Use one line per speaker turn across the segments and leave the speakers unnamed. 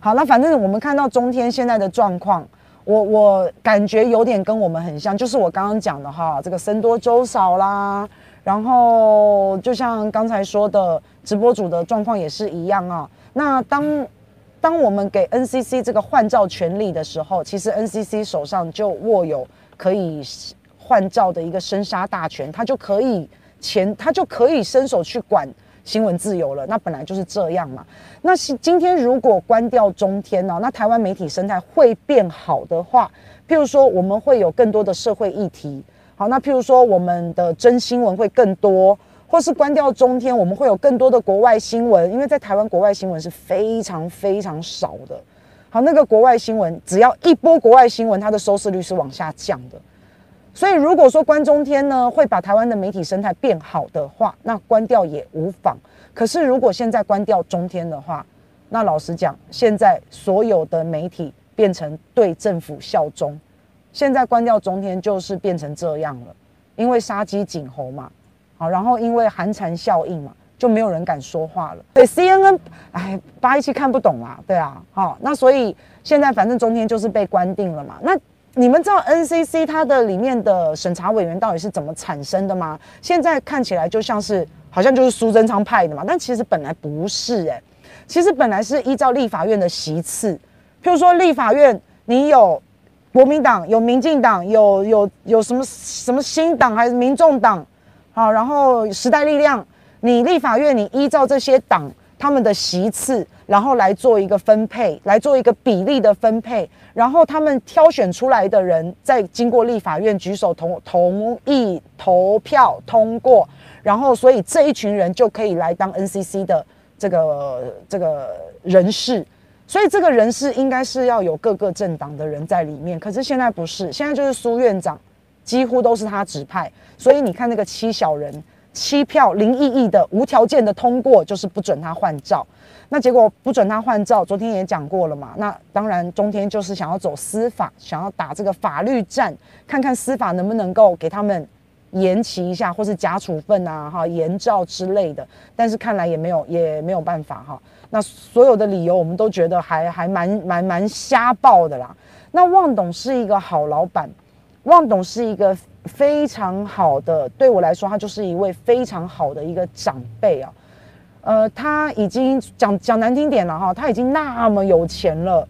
好，那反正我们看到中天现在的状况，我我感觉有点跟我们很像，就是我刚刚讲的哈，这个僧多粥少啦，然后就像刚才说的，直播主的状况也是一样啊。那当当我们给 NCC 这个换照权利的时候，其实 NCC 手上就握有可以换照的一个生杀大权，他就可以前他就可以伸手去管。新闻自由了，那本来就是这样嘛。那今天如果关掉中天呢？那台湾媒体生态会变好的话，譬如说我们会有更多的社会议题。好，那譬如说我们的真新闻会更多，或是关掉中天，我们会有更多的国外新闻，因为在台湾国外新闻是非常非常少的。好，那个国外新闻只要一播国外新闻，它的收视率是往下降的。所以，如果说关中天呢，会把台湾的媒体生态变好的话，那关掉也无妨。可是，如果现在关掉中天的话，那老实讲，现在所有的媒体变成对政府效忠。现在关掉中天就是变成这样了，因为杀鸡儆猴嘛，好，然后因为寒蝉效应嘛，就没有人敢说话了。对 CNN，哎，八一七看不懂啊，对啊，好，那所以现在反正中天就是被关定了嘛，那。你们知道 NCC 它的里面的审查委员到底是怎么产生的吗？现在看起来就像是好像就是苏贞昌派的嘛，但其实本来不是诶、其实本来是依照立法院的席次，譬如说立法院你有国民党、有民进党、有有有什么什么新党还是民众党，好，然后时代力量，你立法院你依照这些党他们的席次。然后来做一个分配，来做一个比例的分配，然后他们挑选出来的人，再经过立法院举手同同意投票通过，然后所以这一群人就可以来当 NCC 的这个这个人事，所以这个人事应该是要有各个政党的人在里面，可是现在不是，现在就是苏院长几乎都是他指派，所以你看那个七小人七票零异议的无条件的通过，就是不准他换照。那结果不准他换照，昨天也讲过了嘛。那当然，中天就是想要走司法，想要打这个法律战，看看司法能不能够给他们延期一下，或是假处分啊，哈，延照之类的。但是看来也没有，也没有办法哈。那所有的理由，我们都觉得还还蛮蛮蛮瞎报的啦。那旺董是一个好老板，旺董是一个非常好的，对我来说，他就是一位非常好的一个长辈啊。呃，他已经讲讲难听点了哈，他已经那么有钱了，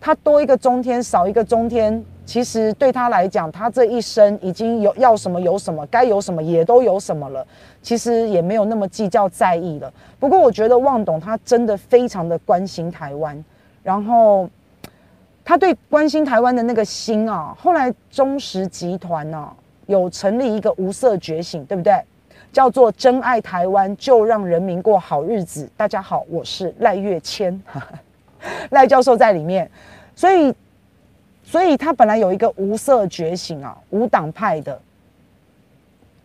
他多一个中天少一个中天，其实对他来讲，他这一生已经有要什么有什么，该有什么也都有什么了，其实也没有那么计较在意了。不过我觉得旺董他真的非常的关心台湾，然后他对关心台湾的那个心啊，后来中石集团呢、有成立一个无色觉醒，对不对？叫做真爱台湾，就让人民过好日子。大家好，我是赖月谦，赖教授在里面，所以，所以他本来有一个无色觉醒啊，无党派的，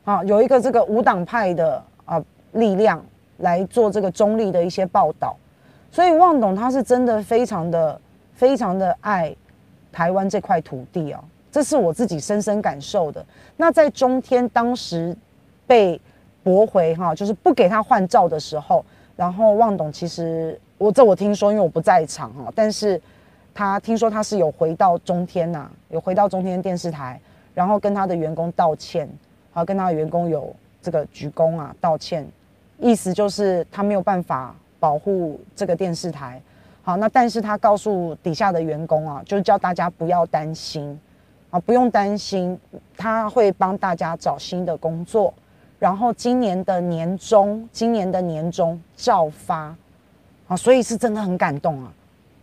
啊，有一个这个无党派的啊力量来做这个中立的一些报道，所以旺董他是真的非常的非常的爱台湾这块土地哦，这是我自己深深感受的。那在中天当时被。驳回哈，就是不给他换照的时候，然后旺董其实我这我听说，因为我不在场哈，但是他听说他是有回到中天呐，有回到中天电视台，然后跟他的员工道歉，好，跟他的员工有这个鞠躬啊道歉，意思就是他没有办法保护这个电视台，好，那但是他告诉底下的员工啊，就是叫大家不要担心啊，不用担心，他会帮大家找新的工作。然后今年的年终，今年的年终照发，啊，所以是真的很感动啊。